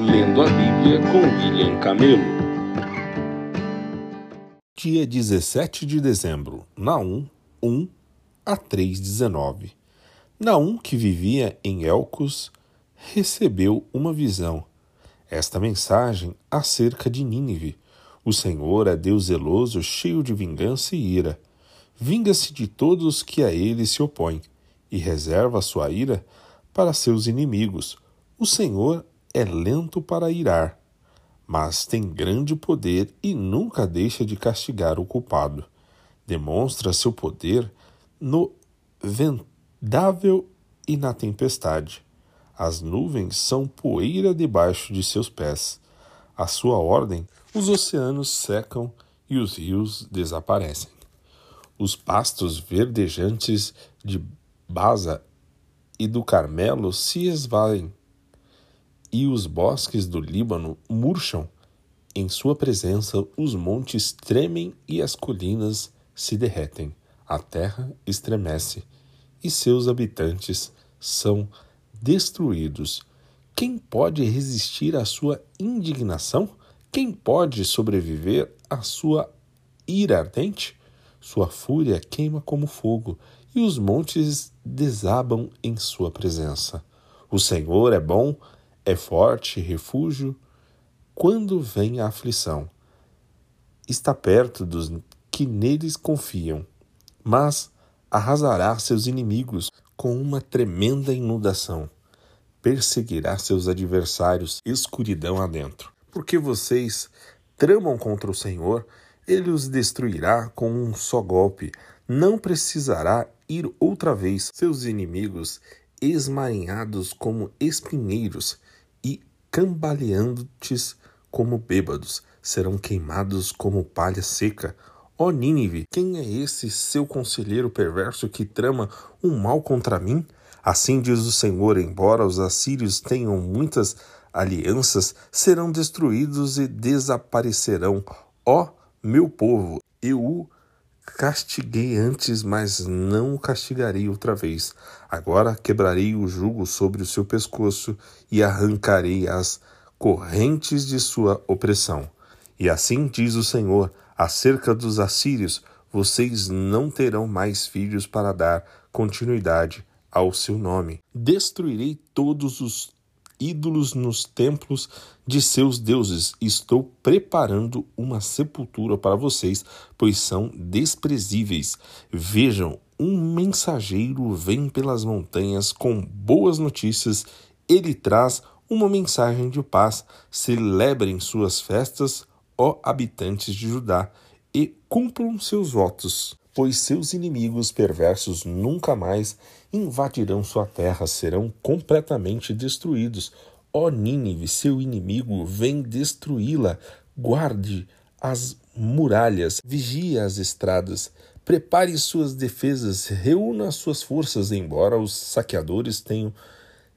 Lendo a Bíblia com William Camelo. Dia 17 de dezembro, Naum 1 a 3:19. Naum, que vivia em Elcos, recebeu uma visão. Esta mensagem acerca de Nínive. O Senhor é Deus zeloso, cheio de vingança e ira. Vinga-se de todos que a ele se opõem e reserva sua ira para seus inimigos. O Senhor é lento para irar, mas tem grande poder e nunca deixa de castigar o culpado. Demonstra seu poder no vendável e na tempestade. As nuvens são poeira debaixo de seus pés. A sua ordem, os oceanos secam e os rios desaparecem. Os pastos verdejantes de Baza e do Carmelo se esvaem, e os bosques do Líbano murcham. Em sua presença, os montes tremem e as colinas se derretem. A terra estremece e seus habitantes são destruídos. Quem pode resistir à sua indignação? Quem pode sobreviver à sua ira ardente? Sua fúria queima como fogo e os montes desabam em sua presença. O Senhor é bom, é forte, refúgio quando vem a aflição. Está perto dos que neles confiam, mas arrasará seus inimigos com uma tremenda inundação. Perseguirá seus adversários escuridão adentro. Porque vocês tramam contra o Senhor, ele os destruirá com um só golpe. Não precisará ir outra vez seus inimigos esmarinhados como espinheiros e cambaleantes como bêbados, serão queimados como palha seca. Ó Nínive, quem é esse seu conselheiro perverso que trama um mal contra mim? Assim diz o Senhor: embora os assírios tenham muitas alianças, serão destruídos e desaparecerão. Ó meu povo, eu o Castiguei antes, mas não o castigarei outra vez. Agora quebrarei o jugo sobre o seu pescoço e arrancarei as correntes de sua opressão. E assim diz o Senhor acerca dos assírios: vocês não terão mais filhos para dar continuidade ao seu nome. Destruirei todos os ídolos nos templos de seus deuses. Estou preparando uma sepultura para vocês, pois são desprezíveis. Vejam, um mensageiro vem pelas montanhas com boas notícias. Ele traz uma mensagem de paz. Celebrem suas festas, ó habitantes de Judá, e cumpram seus votos pois seus inimigos perversos nunca mais invadirão sua terra, serão completamente destruídos. Ó Nínive, seu inimigo vem destruí-la. Guarde as muralhas, vigie as estradas, prepare suas defesas, reúna suas forças, embora os saqueadores tenham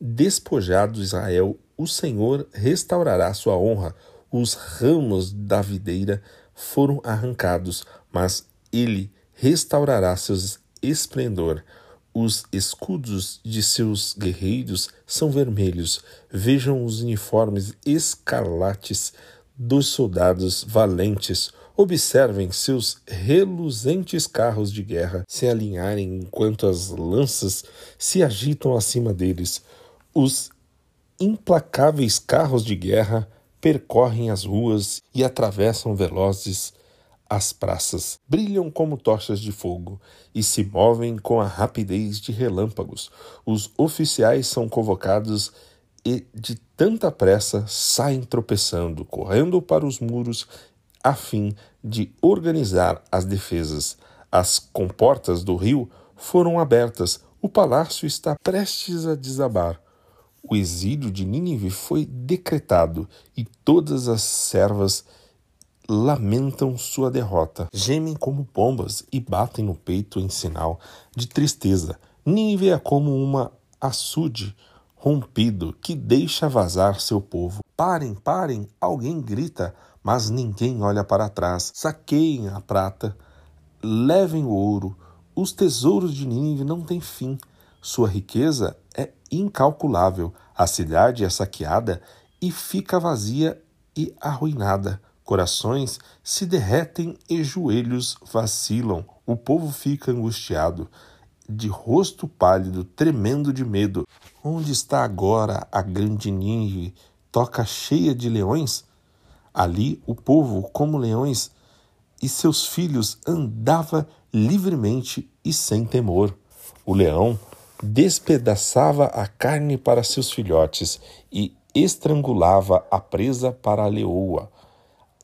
despojado Israel, o Senhor restaurará sua honra. Os ramos da videira foram arrancados, mas ele restaurará seu esplendor. Os escudos de seus guerreiros são vermelhos. Vejam os uniformes escarlates dos soldados valentes. Observem seus reluzentes carros de guerra se alinharem enquanto as lanças se agitam acima deles. Os implacáveis carros de guerra percorrem as ruas e atravessam velozes as praças brilham como tochas de fogo e se movem com a rapidez de relâmpagos. Os oficiais são convocados e, de tanta pressa, saem tropeçando, correndo para os muros a fim de organizar as defesas. As comportas do rio foram abertas, o palácio está prestes a desabar. O exílio de Nínive foi decretado e todas as servas lamentam sua derrota, gemem como pombas e batem no peito em sinal de tristeza. Nínive é como uma açude rompido que deixa vazar seu povo. Parem, parem! Alguém grita, mas ninguém olha para trás. Saqueiem a prata, levem o ouro. Os tesouros de Nínive não têm fim. Sua riqueza é incalculável. A cidade é saqueada e fica vazia e arruinada. Corações se derretem e joelhos vacilam. O povo fica angustiado, de rosto pálido, tremendo de medo. Onde está agora a grande Nínive? Toca cheia de leões? Ali o povo, como leões, e seus filhos andava livremente e sem temor. O leão despedaçava a carne para seus filhotes e estrangulava a presa para a leoa,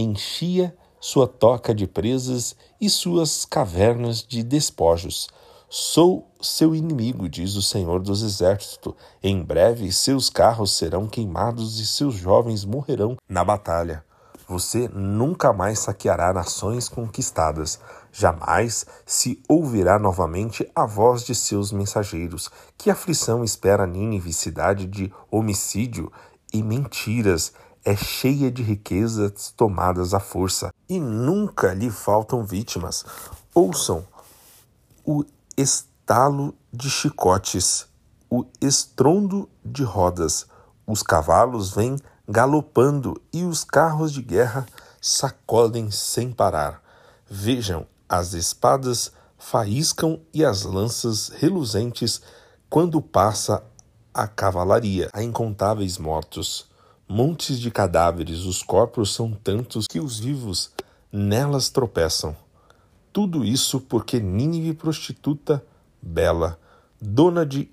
enchia sua toca de presas e suas cavernas de despojos. Sou seu inimigo, diz o Senhor dos Exércitos. Em breve seus carros serão queimados e seus jovens morrerão na batalha. Você nunca mais saqueará nações conquistadas. Jamais se ouvirá novamente a voz de seus mensageiros. Que aflição espera Nínive, cidade de homicídio e mentiras? É cheia de riquezas tomadas à força, e nunca lhe faltam vítimas. Ouçam o estalo de chicotes, o estrondo de rodas. Os cavalos vêm galopando e os carros de guerra sacodem sem parar. Vejam, as espadas faíscam e as lanças reluzentes quando passa a cavalaria. Há incontáveis mortos, montes de cadáveres, os corpos são tantos que os vivos nelas tropeçam. Tudo isso porque Nínive prostituta, bela, dona de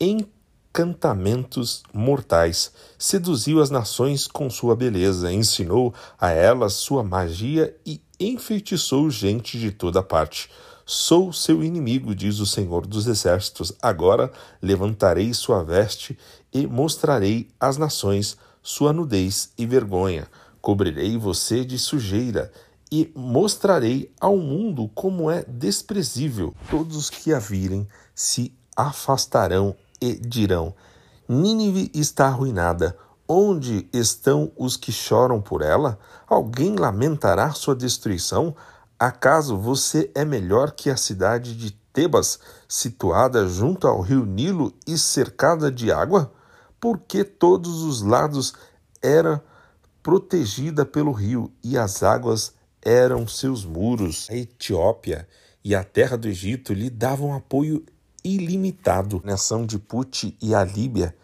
encantamentos mortais, seduziu as nações com sua beleza, ensinou a elas sua magia e enfeitiçou gente de toda parte. Sou seu inimigo, diz o Senhor dos Exércitos. Agora levantarei sua veste e mostrarei às nações sua nudez e vergonha. Cobrirei você de sujeira e mostrarei ao mundo como é desprezível. Todos os que a virem se afastarão e dirão: Nínive está arruinada. Onde estão os que choram por ela? Alguém lamentará sua destruição? Acaso você é melhor que a cidade de Tebas, situada junto ao rio Nilo e cercada de água? Porque todos os lados era protegida pelo rio e as águas eram seus muros. A Etiópia e a terra do Egito lhe davam apoio ilimitado. A nação de Put e a Líbia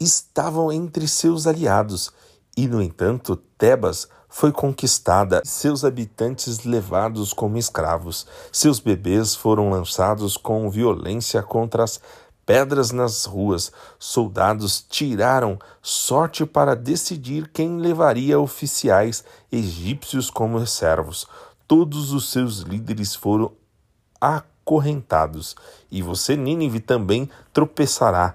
estavam entre seus aliados, e, no entanto, Tebas foi conquistada, seus habitantes levados como escravos. Seus bebês foram lançados com violência contra as pedras nas ruas. Soldados tiraram sorte para decidir quem levaria oficiais egípcios como servos. Todos os seus líderes foram acorrentados, e você, Nínive, também tropeçará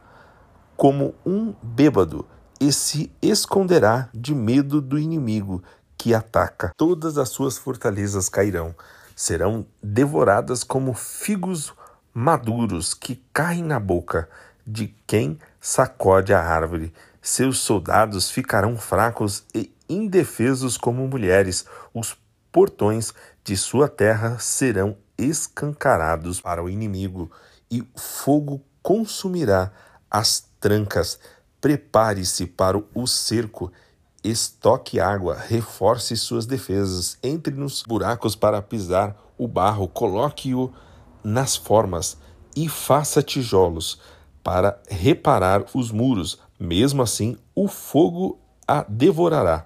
como um bêbado e se esconderá de medo do inimigo que ataca. Todas as suas fortalezas cairão, serão devoradas como figos maduros que caem na boca de quem sacode a árvore. Seus soldados ficarão fracos e indefesos como mulheres. Os portões de sua terra serão escancarados para o inimigo, e fogo consumirá as trancas. Prepare-se para o cerco, estoque água, reforce suas defesas, entre nos buracos para pisar o barro, coloque-o nas formas e faça tijolos para reparar os muros. Mesmo assim, o fogo a devorará,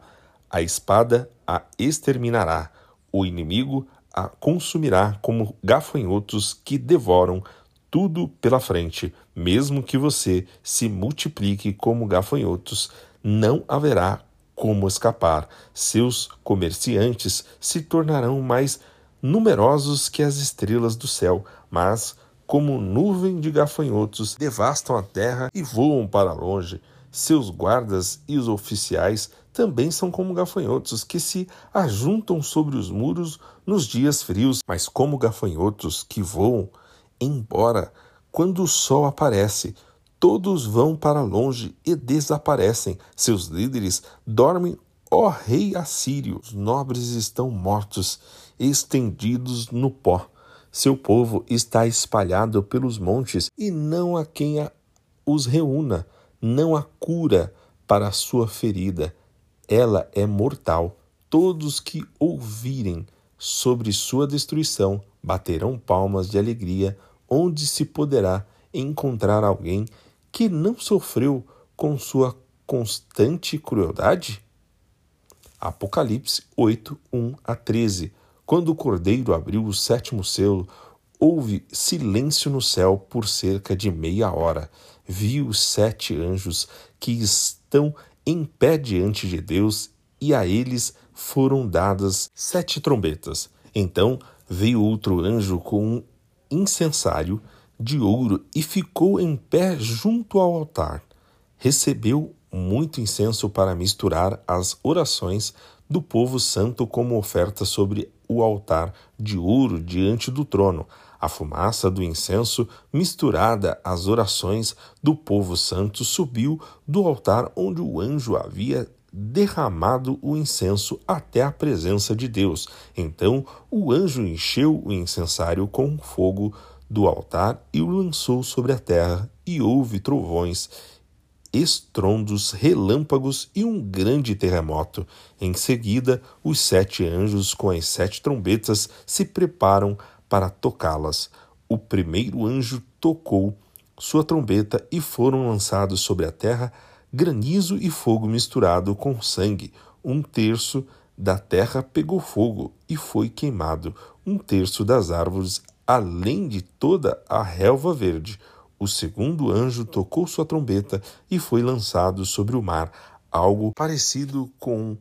a espada a exterminará, o inimigo a consumirá como gafanhotos que devoram tudo pela frente, mesmo que você se multiplique como gafanhotos, não haverá como escapar. Seus comerciantes se tornarão mais numerosos que as estrelas do céu, mas como nuvem de gafanhotos devastam a terra e voam para longe. Seus guardas e os oficiais também são como gafanhotos que se ajuntam sobre os muros nos dias frios, mas como gafanhotos que voam embora quando o sol aparece. Todos vão para longe e desaparecem. Seus líderes dormem, ó rei assírio. Os nobres estão mortos, estendidos no pó. Seu povo está espalhado pelos montes e não há quem os reúna. Não há cura para a sua ferida. Ela é mortal. Todos que ouvirem sobre sua destruição baterão palmas de alegria, onde se poderá encontrar alguém que não sofreu com sua constante crueldade? Apocalipse 8, 1 a 13. Quando o cordeiro abriu o sétimo selo, houve silêncio no céu por cerca de meia hora. Vi os sete anjos que estão em pé diante de Deus, e a eles foram dadas sete trombetas. Então veio outro anjo com um incensário de ouro e ficou em pé junto ao altar. Recebeu muito incenso para misturar as orações do povo santo como oferta sobre o altar de ouro diante do trono. A fumaça do incenso, misturada às orações do povo santo, subiu do altar onde o anjo havia derramado o incenso até a presença de Deus. Então o anjo encheu o incensário com fogo do altar e o lançou sobre a terra, e houve trovões, estrondos, relâmpagos e um grande terremoto. Em seguida, os sete anjos com as sete trombetas se preparam para tocá-las. O primeiro anjo tocou sua trombeta e foram lançados sobre a terra granizo e fogo misturado com sangue. Um terço da terra pegou fogo e foi queimado, um terço das árvores, além de toda a relva verde. O segundo anjo tocou sua trombeta e foi lançado sobre o mar, algo parecido com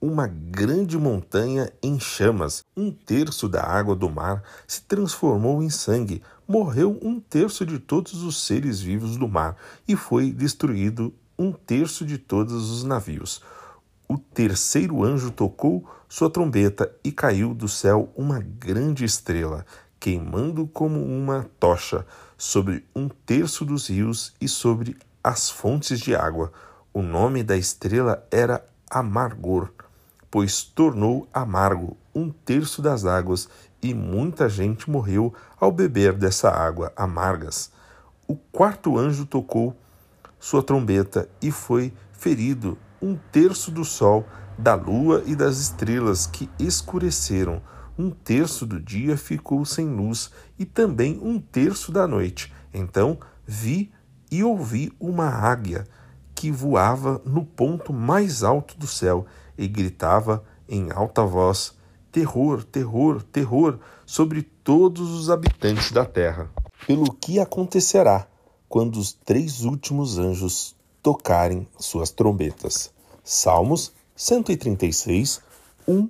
uma grande montanha em chamas. Um terço da água do mar se transformou em sangue. Morreu um terço de todos os seres vivos do mar e foi destruído um terço de todos os navios. O terceiro anjo tocou sua trombeta e caiu do céu uma grande estrela, queimando como uma tocha sobre um terço dos rios e sobre as fontes de água. O nome da estrela era Amargor, pois tornou amargo um terço das águas e muita gente morreu ao beber dessa água amargas. O quarto anjo tocou sua trombeta e foi ferido um terço do sol, da lua e das estrelas que escureceram. Um terço do dia ficou sem luz e também um terço da noite. Então vi e ouvi uma águia que voava no ponto mais alto do céu e gritava em alta voz: Terror, terror, terror sobre todos os habitantes da terra. Pelo que acontecerá quando os três últimos anjos tocarem suas trombetas. Salmos 136, 1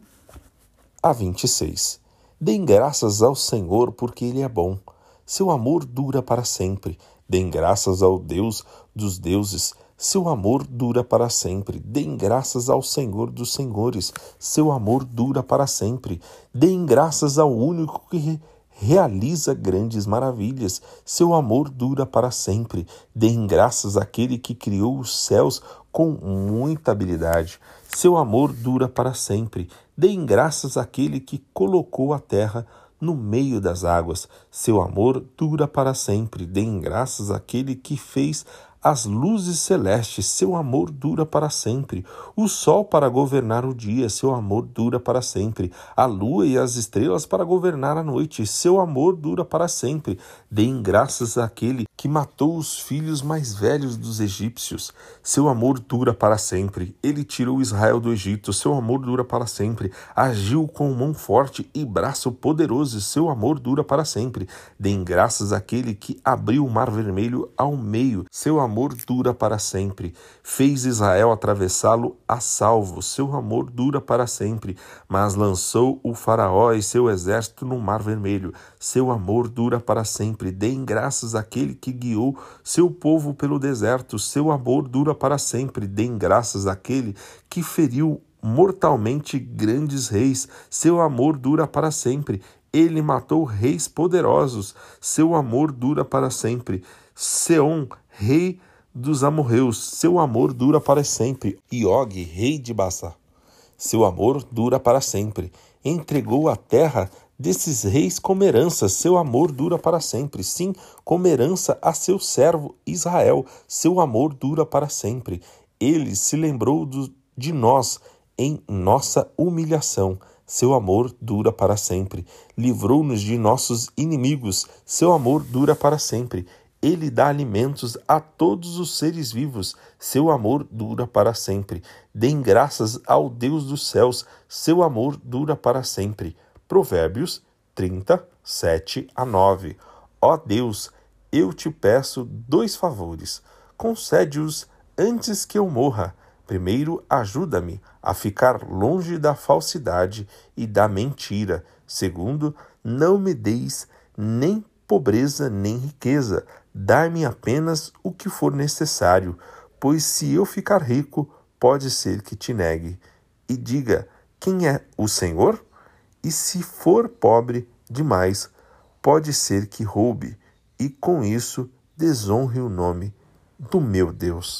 a 26. Deem graças ao Senhor, porque Ele é bom. Seu amor dura para sempre. Deem graças ao Deus dos deuses. Seu amor dura para sempre. Deem graças ao Senhor dos senhores. Seu amor dura para sempre. Deem graças ao único que realiza grandes maravilhas. Seu amor dura para sempre. Deem graças àquele que criou os céus com muita habilidade. Seu amor dura para sempre. Deem graças àquele que colocou a terra no meio das águas. Seu amor dura para sempre. Deem graças àquele que fez as luzes celestes, seu amor dura para sempre. O sol para governar o dia, seu amor dura para sempre. A lua e as estrelas para governar a noite, seu amor dura para sempre. Deem graças àquele que matou os filhos mais velhos dos egípcios. Seu amor dura para sempre. Ele tirou Israel do Egito, seu amor dura para sempre. Agiu com mão forte e braço poderoso, seu amor dura para sempre. Deem graças àquele que abriu o mar vermelho ao meio, seu amor dura para sempre. Fez Israel atravessá-lo a salvo, seu amor dura para sempre. Mas lançou o Faraó e seu exército no Mar Vermelho, seu amor dura para sempre. Deem graças àquele que guiou seu povo pelo deserto, seu amor dura para sempre. Deem graças àquele que feriu mortalmente grandes reis, seu amor dura para sempre. Ele matou reis poderosos, seu amor dura para sempre. Seom, rei dos amorreus, seu amor dura para sempre. Iog, rei de Bassá, seu amor dura para sempre. Entregou a terra desses reis como herança, seu amor dura para sempre. Sim, como herança a seu servo Israel, seu amor dura para sempre. Ele se lembrou do, de nós em nossa humilhação. Seu amor dura para sempre. Livrou-nos de nossos inimigos. Seu amor dura para sempre. Ele dá alimentos a todos os seres vivos. Seu amor dura para sempre. Deem graças ao Deus dos céus. Seu amor dura para sempre. Provérbios 30, 7 a 9. Ó Deus, eu te peço dois favores. Concede-os antes que eu morra. Primeiro, ajuda-me a ficar longe da falsidade e da mentira. Segundo, não me deis nem pobreza nem riqueza, dai-me apenas o que for necessário, pois se eu ficar rico, pode ser que te negue. E diga: Quem é o Senhor? E se for pobre demais, pode ser que roube, e com isso desonre o nome do meu Deus.